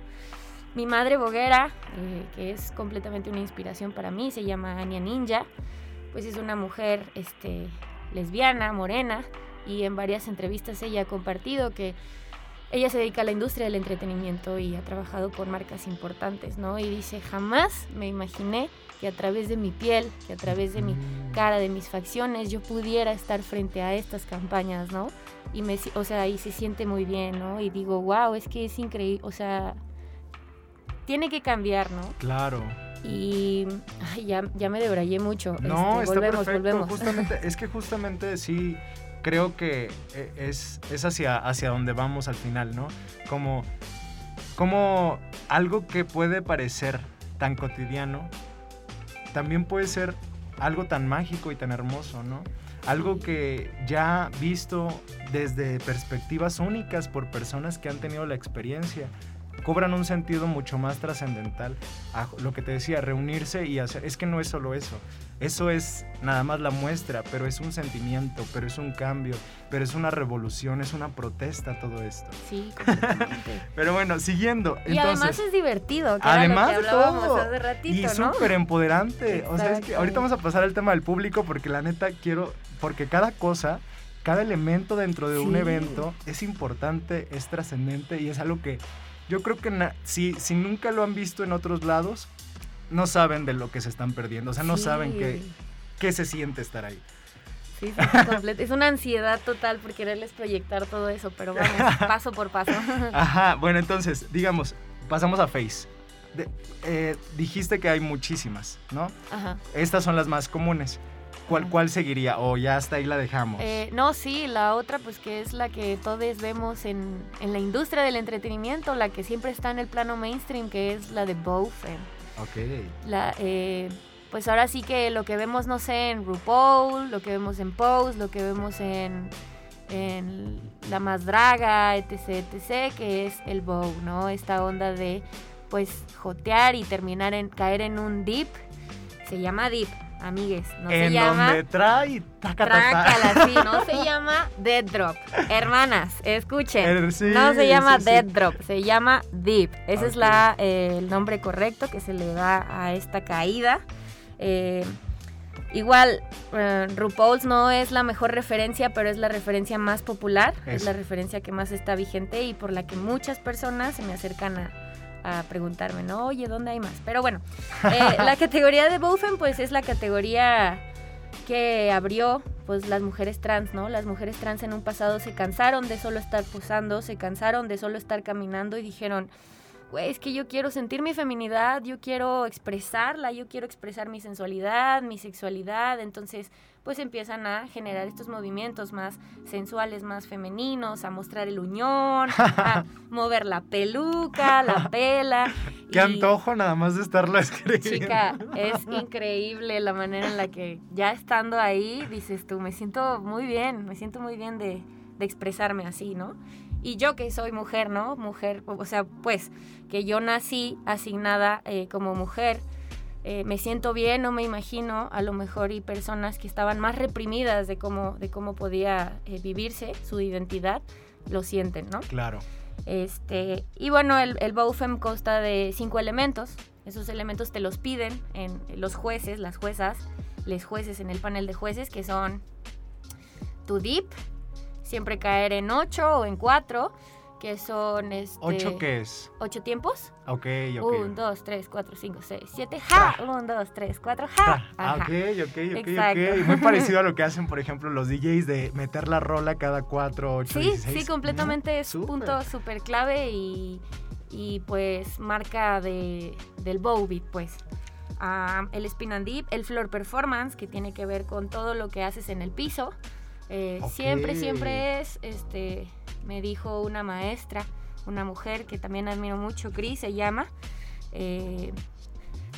Mi madre boguera, eh, que es completamente una inspiración para mí, se llama Anya Ninja, pues es una mujer este, lesbiana, morena, y en varias entrevistas ella ha compartido que ella se dedica a la industria del entretenimiento y ha trabajado con marcas importantes, ¿no? Y dice, jamás me imaginé que a través de mi piel, que a través de mi mm. cara, de mis facciones, yo pudiera estar frente a estas campañas, ¿no? Y me, o sea, y se siente muy bien, ¿no? Y digo, wow, es que es increíble, o sea, tiene que cambiar, ¿no? Claro. Y ay, ya, ya me debrayé mucho. No, Este, está perfecto. volvemos. Justamente, es que justamente sí creo que eh, es, es hacia, hacia donde vamos al final, ¿no? Como, como algo que puede parecer tan cotidiano, también puede ser algo tan mágico y tan hermoso, ¿no? Algo que ya visto desde perspectivas únicas por personas que han tenido la experiencia, cobran un sentido mucho más trascendental a lo que te decía, reunirse y hacer. Es que no es solo eso. Eso es nada más la muestra, pero es un sentimiento, pero es un cambio, pero es una revolución, es una protesta todo esto. Sí, completamente. Pero bueno, siguiendo. y además es divertido, que además era de lo que hablábamos todo. hace ratito, y ¿no? súper empoderante. O sea, es que ahorita vamos a pasar al tema del público porque la neta quiero, porque cada cosa, cada elemento dentro de un Sí. evento es importante, es trascendente y es algo que yo creo que na- si, si nunca lo han visto en otros lados, no saben de lo que se están perdiendo. O sea, no Sí. saben qué, qué se siente estar ahí. Sí, sí. Es una ansiedad total por quererles proyectar todo eso, pero vamos, paso por paso. Ajá, bueno, entonces, digamos, pasamos a Face. De- eh, dijiste que hay muchísimas, ¿no? Ajá. Estas son las más comunes. ¿Cuál, cuál seguiría? O ya hasta ahí la dejamos. Eh, no, sí, la otra, pues que es la que todos vemos en, en la industria del entretenimiento, la que siempre está en el plano mainstream, que es la de Bofen. ok. La, eh, pues ahora sí que lo que vemos, no sé, en RuPaul, lo que vemos en Pose, lo que vemos en, en La Más Draga, etc, etc, que es el bow, ¿no? Esta onda de, pues, jotear y terminar en, caer en un dip. Se llama dip, amigues, no se en llama... donde trae, taca. Trácala, sí, no se llama Dead Drop. Hermanas, escuchen. Er, sí, no se llama sí, sí. Dead Drop, se llama Deep. Ese es la, eh, el nombre correcto que se le da a esta caída. Eh, igual, eh, RuPaul's no es la mejor referencia, pero es la referencia más popular. Es la referencia que más está vigente y por la que muchas personas se me acercan a, a preguntarme, ¿no? Oye, ¿dónde hay más? Pero bueno, eh, la categoría de Bofen, pues es la categoría que abrió pues las mujeres trans, ¿no? Las mujeres trans en un pasado se cansaron de solo estar posando, se cansaron de solo estar caminando y dijeron, güey, es que yo quiero sentir mi feminidad, yo quiero expresarla, yo quiero expresar mi sensualidad, mi sexualidad, entonces pues empiezan a generar estos movimientos más sensuales, más femeninos, a mostrar el uñón, a mover la peluca, la pela. Qué y- antojo nada más de estarlo escribiendo. Chica, es increíble la manera en la que ya estando ahí dices tú, me siento muy bien, me siento muy bien de, de expresarme así, ¿no? Y yo que soy mujer, ¿no? Mujer, o sea, pues que yo nací asignada eh, como mujer, eh, me siento bien, no me imagino a lo mejor y personas que estaban más reprimidas de cómo, de cómo podía eh, vivirse su identidad, lo sienten, ¿no? Claro. Este, y bueno, el, el BOFEM consta de cinco elementos. Esos elementos te los piden en los jueces, las juezas, les jueces en el panel de jueces, que son tu dip, siempre caer en ocho o en cuatro, que son este, ¿Ocho qué es? ocho tiempos. Ok, ok. Un, dos, tres, cuatro, cinco, seis, siete, ja. Un, dos, tres, cuatro, ja. Ah, ok, ok, ok, Exacto. ok. Muy parecido a lo que hacen, por ejemplo, los DJs de meter la rola cada 4, 8, Sí, 16. sí, completamente es un punto súper clave y, y, pues marca de, del bow beat, pues. Ah, el spin and dip, el floor performance, que tiene que ver con todo lo que haces en el piso. Eh, Siempre, siempre es, este, me dijo una maestra, una mujer que también admiro mucho, Cris se llama, eh,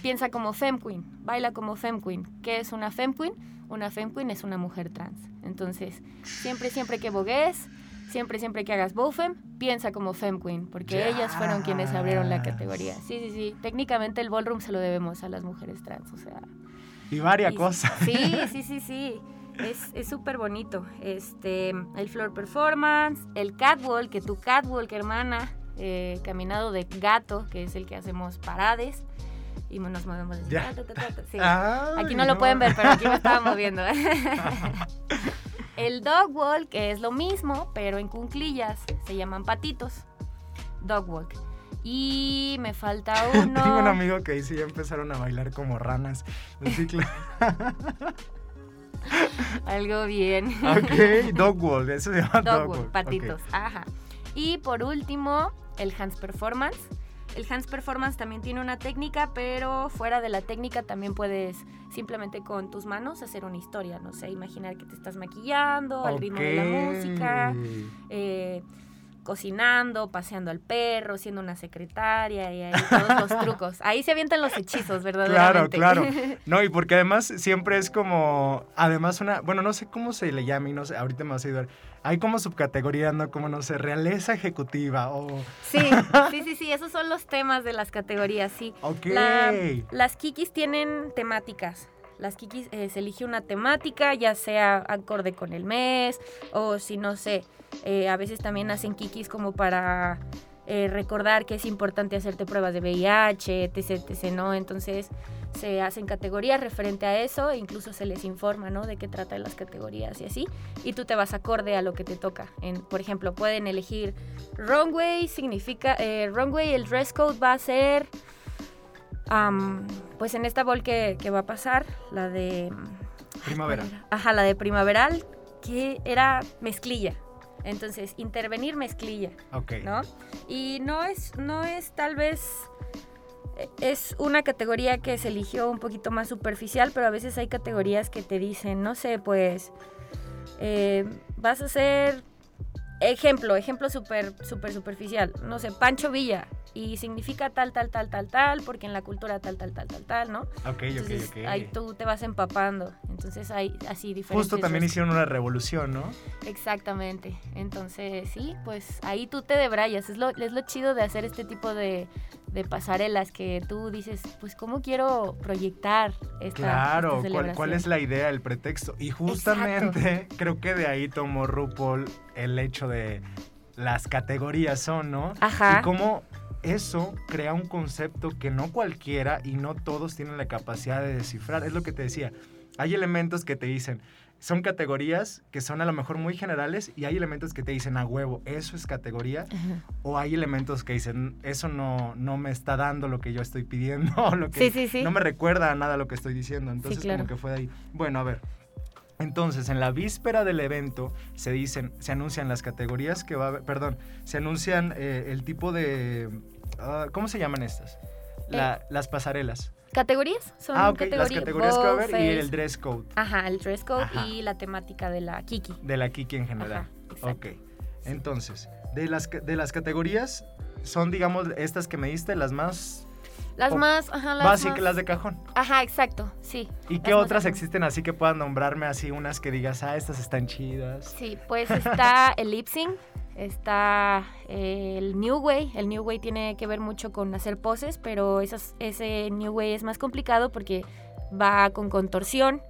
piensa como fem queen, baila como fem queen. ¿Qué es una fem queen? Una fem queen es una mujer trans. Entonces, siempre, siempre que bogues, siempre, siempre que hagas bofem, piensa como fem queen, porque ellas fueron quienes abrieron la categoría. Sí, sí, sí. Técnicamente el ballroom se lo debemos a las mujeres trans, o sea. Y varias y- cosas. Sí, sí, sí, sí. Es es súper bonito. Este, el floor performance, el catwalk, que tu catwalk, hermana, eh, caminado de gato, que es el que hacemos parades. Y nos movemos así, ta, ta, ta, ta, sí. Ay, Aquí no lo pueden ver, pero aquí me estaba moviendo. el dog walk, que es lo mismo, pero en cunclillas, se llaman patitos. Dog walk. Y me falta uno. Tengo un amigo que dice ya empezaron a bailar como ranas. Así que- Algo bien. ok, dog wall, eso se llama dog, Dog patitos. Ajá. Y por último, el hands performance, El Hands Performance también tiene una técnica, pero fuera de la técnica también puedes simplemente con tus manos hacer una historia. No sé, imaginar que te estás maquillando al ritmo de la música. Eh, cocinando, paseando al perro, siendo una secretaria y ahí todos los trucos. Ahí se avientan los hechizos, verdaderamente. Claro, claro. No, y porque además siempre es como, además una, bueno, no sé cómo se le llama y no sé, ahorita me vas a ayudar. Hay como subcategoría, ¿no? Como, no sé, realeza ejecutiva o... Sí, sí, sí, sí, esos son los temas de las categorías, sí. Ok. las kikis tienen temáticas. Las kikis eh, se elige una temática, ya sea acorde con el mes o si no sé, eh, a veces también hacen kikis como para eh, recordar que es importante hacerte pruebas de VIH, etc, etc, ¿no? Entonces se hacen categorías referente a eso e incluso se les informa, ¿no? De qué trata las categorías y así. Y tú te vas acorde a lo que te toca. En, por ejemplo, pueden elegir runway, significa, eh, runway, el dress code va a ser, pues en esta bol que, que, va a pasar, la de... Primavera. Ajá, la de primaveral, que era mezclilla. Entonces, intervenir mezclilla. Ok. ¿No? Y no es, no es tal vez. Eh, es una categoría que se eligió un poquito más superficial, pero a veces hay categorías que te dicen, no sé, pues. Eh, vas a ser. Ejemplo, ejemplo súper super superficial. No sé, Pancho Villa y significa tal, tal, tal, tal, tal, porque en la cultura tal, tal, tal, tal, tal, ¿no? Ok, Entonces, ok, ok. Ahí tú te vas empapando. Entonces hay así diferentes. Justo también hicieron una revolución, ¿no? Exactamente. Entonces, sí, pues ahí tú te debrayas. Es lo, es lo chido de hacer este tipo de, de pasarelas que tú dices, pues, ¿cómo quiero proyectar esta Claro, esta ¿cuál, ¿cuál, es la idea, el pretexto? Y justamente Exacto. creo que de ahí tomó RuPaul el hecho de las categorías son, ¿no? Ajá. Y cómo eso crea un concepto que no cualquiera y no todos tienen la capacidad de descifrar. Es lo que te decía. Hay elementos que te dicen, son categorías que son a lo mejor muy generales y hay elementos que te dicen a huevo, eso es categoría. O hay elementos que dicen, eso no, no me está dando lo que yo estoy pidiendo, lo que sí, sí, sí. no me recuerda a nada lo que estoy diciendo. Entonces, claro. como que fue de ahí. Bueno, a ver. Entonces, en la víspera del evento se dicen, se anuncian las categorías que va a haber, perdón, se anuncian eh, el tipo de, uh, ¿cómo se llaman estas? La, eh. Las pasarelas. ¿Categorías? Son ah, las categorías que va a haber y el dress code. Ajá, el dress code Ajá. y la temática de la Kiki. De la Kiki en general. Ajá, ok. Entonces, de las, de las categorías, son, digamos, estas que me diste, las más las más, ajá, las básicas, más... las de cajón. Ajá, exacto, sí. ¿Y qué otras existen así que puedan nombrarme así unas que digas, ah, estas están chidas? Sí, pues está el lip sync, está el New Way. El New Way tiene que ver mucho con hacer poses, pero esas, ese New Way es más complicado porque va con contorsión,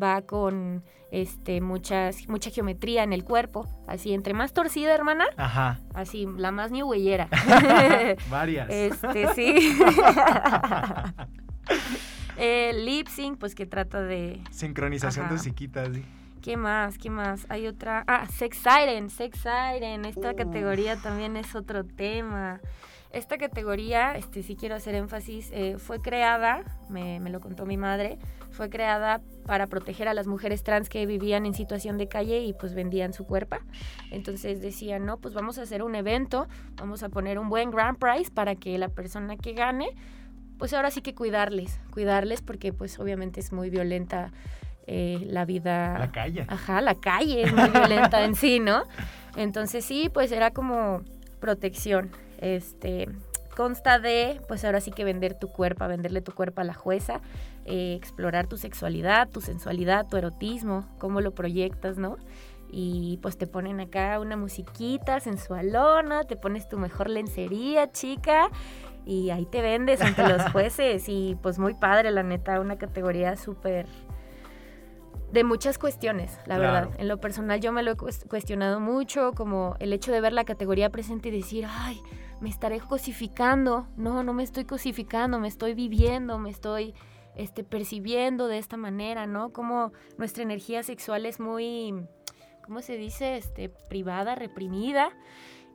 va con este muchas mucha geometría en el cuerpo, así entre más torcida, hermana, Ajá. así la más new wayera. Varias. Este sí. lip sync pues que trata de sincronización Ajá. de psiquitas, ¿sí? ¿Qué más? ¿Qué más? Hay otra. Ah, Sex Siren, Sex Siren. Esta Uf. categoría también es otro tema. Esta categoría, este, sí quiero hacer énfasis, eh, fue creada, me, me, lo contó mi madre, fue creada para proteger a las mujeres trans que vivían en situación de calle y pues vendían su cuerpo. Entonces decían, no, pues vamos a hacer un evento, vamos a poner un buen grand prize para que la persona que gane, pues ahora sí que cuidarles, cuidarles porque pues obviamente es muy violenta eh, la vida... La calle. Ajá, la calle es muy violenta en sí, ¿no? Entonces sí, pues era como protección. Este, consta de, pues ahora sí que vender tu cuerpo, venderle tu cuerpo a la jueza, eh, explorar tu sexualidad, tu sensualidad, tu erotismo, cómo lo proyectas, ¿no? Y pues te ponen acá una musiquita sensualona, te pones tu mejor lencería, chica, y ahí te vendes ante los jueces. Y pues muy padre, la neta, una categoría súper de muchas cuestiones, la Claro. verdad. En lo personal yo me lo he cues- cuestionado mucho, como el hecho de ver la categoría presente y decir, ay, me estaré cosificando. No, no me estoy cosificando, me estoy viviendo, me estoy este, percibiendo de esta manera, ¿no? Como nuestra energía sexual es muy, ¿cómo se dice? Este, privada, reprimida.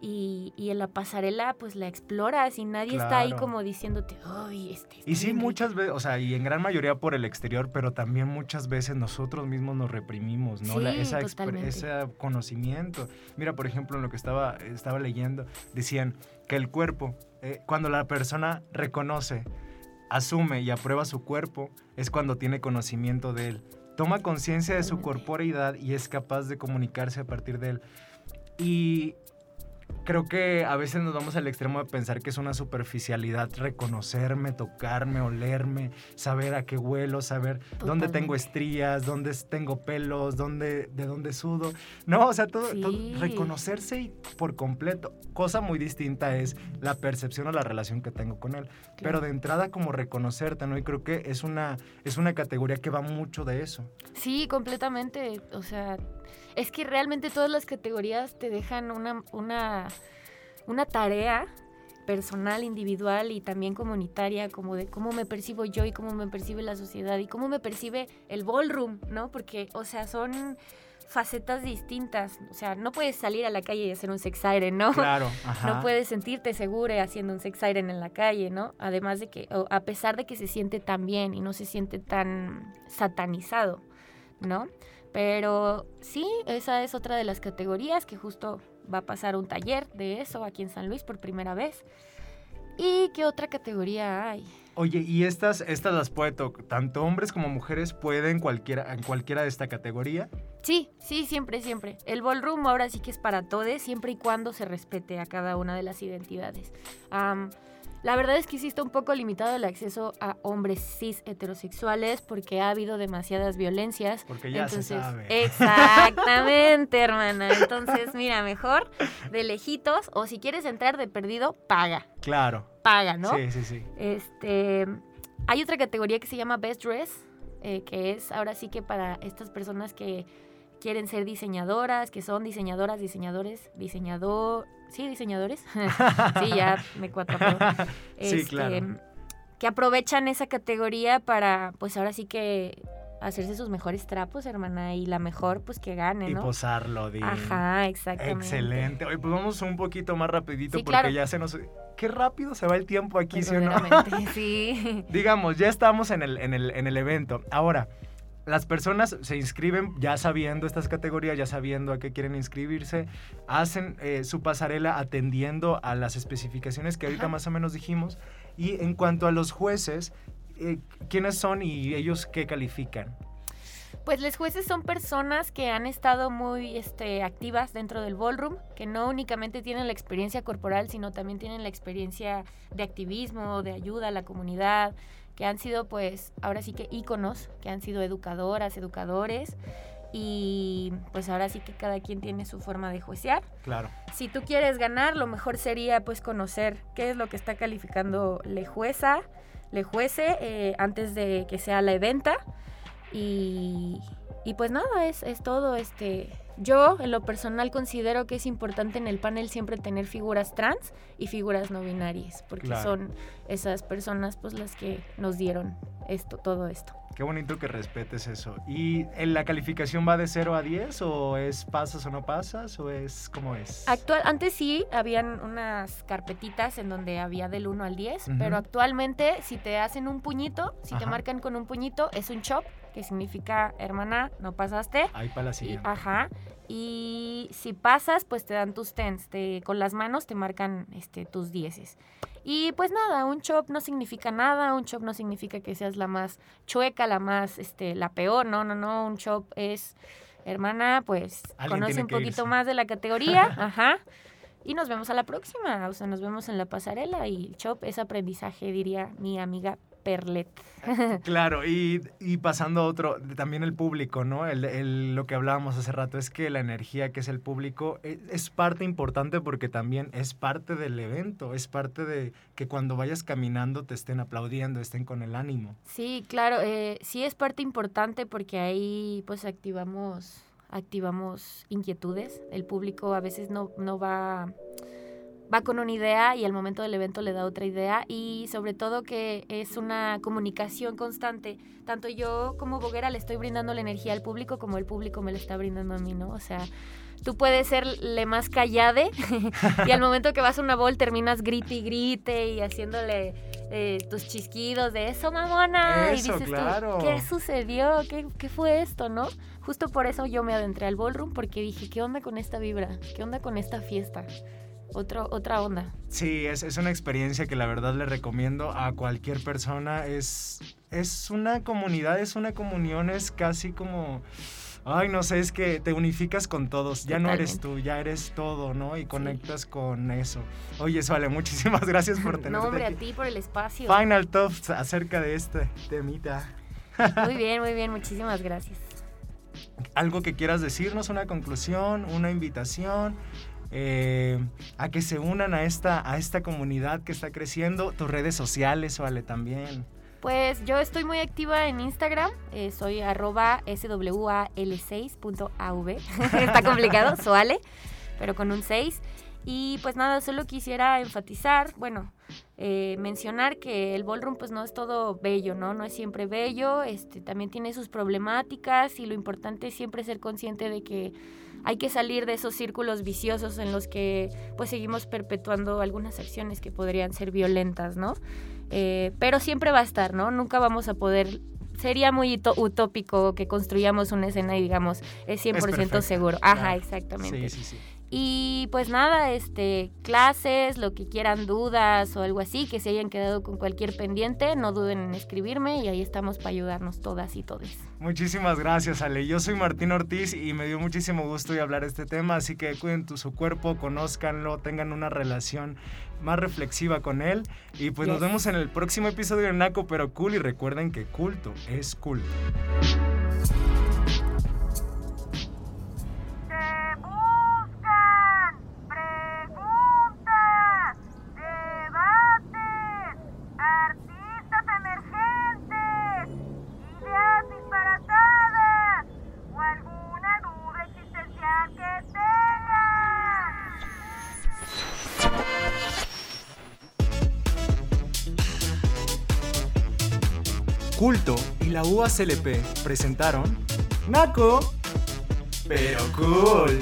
Y, y en la pasarela pues la exploras y nadie está ahí Claro. como diciéndote, ay, este... está Y sí, bien rico". muchas veces, o sea, y en gran mayoría por el exterior, pero también muchas veces nosotros mismos nos reprimimos, ¿no? La- Sí, esa expre- totalmente. ese conocimiento. Mira, por ejemplo, en lo que estaba, estaba leyendo, decían que el cuerpo, eh, cuando la persona reconoce, asume y aprueba su cuerpo, es cuando tiene conocimiento de él. Toma conciencia de su corporeidad y es capaz de comunicarse a partir de él. Y creo que a veces nos vamos al extremo de pensar que es una superficialidad reconocerme, tocarme, olerme, saber a qué huelo, saber dónde tengo estrías, dónde tengo pelos, dónde, de dónde sudo. No, o sea, todo, reconocerse y por completo. Cosa muy distinta es la percepción o la relación que tengo con él. Pero de entrada como reconocerte, ¿no? Y creo que es una, es una categoría que va mucho de eso. Sí, completamente. O sea, es que realmente todas las categorías te dejan una, una, una tarea personal, individual y también comunitaria, como de cómo me percibo yo y cómo me percibe la sociedad y cómo me percibe el ballroom, ¿no? Porque, o sea, son facetas distintas. O sea, no puedes salir a la calle y hacer un sex siren, ¿no? Claro, ajá. No puedes sentirte segura haciendo un sex siren en la calle, ¿no? Además de que, a pesar de que se siente tan bien y no se siente tan satanizado, ¿no? Pero sí, esa es otra de las categorías que justo va a pasar un taller de eso aquí en San Luis por primera vez. ¿Y qué otra categoría hay? Oye, y estas, estas las puede tocar, tanto hombres como mujeres pueden cualquiera, en cualquiera de esta categoría. Sí, sí, siempre, siempre. El ballroom ahora sí que es para todos, siempre y cuando se respete a cada una de las identidades. Am, la verdad es que sí está un poco limitado el acceso a hombres cis heterosexuales porque ha habido demasiadas violencias. Porque ya se Entonces, sabe. Exactamente, hermana. Entonces, mira, mejor de lejitos o si quieres entrar de perdido, paga. Claro. Paga, ¿no? Sí, sí, sí. Este, hay otra categoría que se llama Best Dress, eh, que es ahora sí que para estas personas que quieren ser diseñadoras, que son diseñadoras, diseñadores, diseñador, sí, diseñadores, sí, ya me cuatrapeo. Sí, Este, claro. Que aprovechan esa categoría para, pues ahora sí que hacerse sus mejores trapos, hermana, y la mejor, pues que gane, Y ¿no? posarlo, Di. Ajá, exactamente. Excelente. Oye, pues vamos un poquito más rapidito Sí, porque claro. ya se nos... Qué rápido se va el tiempo aquí, ¿sí o no? Sí. Digamos, ya estamos en el, en el, en el evento. Ahora, las personas se inscriben ya sabiendo estas categorías, ya sabiendo a qué quieren inscribirse, hacen eh, su pasarela atendiendo a las especificaciones que ahorita Ajá. más o menos dijimos. Y en cuanto a los jueces, eh, ¿quiénes son y ellos qué califican? Pues los jueces son personas que han estado muy este, activas dentro del ballroom, que no únicamente tienen la experiencia corporal, sino también tienen la experiencia de activismo, de ayuda a la comunidad, que han sido pues ahora sí que íconos, que han sido educadoras, educadores, y pues ahora sí que cada quien tiene su forma de juecear. Claro. Si tú quieres ganar, lo mejor sería pues conocer qué es lo que está calificando le jueza, le juece eh, antes de que sea la eventa. Y, y pues nada, es, es todo. Este, yo en lo personal considero que es importante en el panel siempre tener figuras trans y figuras no binarias, porque Claro. son esas personas pues las que nos dieron esto, todo esto. Qué bonito que respetes eso. ¿Y en la calificación va de 0 a 10 o es pasas o no pasas o es cómo es? Actual, antes sí, habían unas carpetitas en donde había del 1 al 10, Ujú. pero actualmente si te hacen un puñito, si te marcan con un puñito, es un chop, que significa, hermana, no pasaste. Ahí para la siguiente. ajá. Y si pasas, pues te dan tus tens. Te, con las manos te marcan este, tus dieces. Y pues nada, un chop no significa nada. Un chop no significa que seas la más chueca, la más, este, la peor. No, no, no. Un chop es, hermana, pues conoce un poquito irse. más de la categoría. ajá. Y nos vemos a la próxima. O sea, nos vemos en la pasarela. Y el chop es aprendizaje, diría mi amiga Perlet. Claro, y, y pasando a otro, también el público, ¿no? El, el- lo que hablábamos hace rato es que la energía que es el público es, es parte importante porque también es parte del evento, es parte de que cuando vayas caminando te estén aplaudiendo, estén con el ánimo. Sí, claro, eh, sí es parte importante porque ahí pues activamos, activamos inquietudes. El público a veces no, no va, va con una idea y al momento del evento le da otra idea y sobre todo que es una comunicación constante. Tanto yo como boguera le estoy brindando la energía al público como el público me la está brindando a mí, ¿no? O sea, tú puedes serle más callade y al momento que vas a una bol terminas grite y grite y haciéndole eh, tus chisquidos de eso, mamona. Eso, y dices claro. tú, ¿qué sucedió? ¿Qué, ¿Qué fue esto, no? Justo por eso yo me adentré al ballroom porque dije, ¿qué onda con esta vibra? ¿Qué onda con esta fiesta? Otro, otra onda. Sí, es, es una experiencia que la verdad le recomiendo a cualquier persona. Es, es una comunidad, es una comunión, es casi como... Ay, no sé, es que te unificas con todos. Ya no eres tú, ya eres todo, ¿no? Y conectas con eso. Oye, Vale, muchísimas gracias por tenerte No, hombre, aquí. a ti por el espacio. Final Thoughts acerca de este temita. Muy bien, muy bien, muchísimas gracias. Algo que quieras decirnos, una conclusión, una invitación. Eh, a que se unan a esta, a esta comunidad que está creciendo, tus redes sociales, vale, también. Pues yo estoy muy activa en Instagram, eh, soy arroba swl6.av, está complicado, suale, pero con un 6. Y pues nada, solo quisiera enfatizar, bueno, eh, mencionar que el ballroom pues no es todo bello, ¿no? No es siempre bello, este, también tiene sus problemáticas y lo importante es siempre ser consciente de que hay que salir de esos círculos viciosos en los que pues seguimos perpetuando algunas acciones que podrían ser violentas, ¿no? Eh, pero siempre va a estar, ¿no? Nunca vamos a poder... Sería muy utópico que construyamos una escena y digamos, es 100% perfecta, seguro. Ajá, claro. exactamente. Sí, sí, sí. Y pues nada, este, clases, lo que quieran, dudas o algo así, que se hayan quedado con cualquier pendiente, no duden en escribirme y ahí estamos para ayudarnos todas y todes. Muchísimas gracias, Ale. Yo soy Martín Ortiz y me dio muchísimo gusto de hablar de este tema, así que cuiden tu, su cuerpo, conózcanlo, tengan una relación más reflexiva con él. Y pues nos vemos en el próximo episodio de Naco Pero Cool y recuerden que culto es culto. Culto y la UACLP presentaron Naco Pero Cool.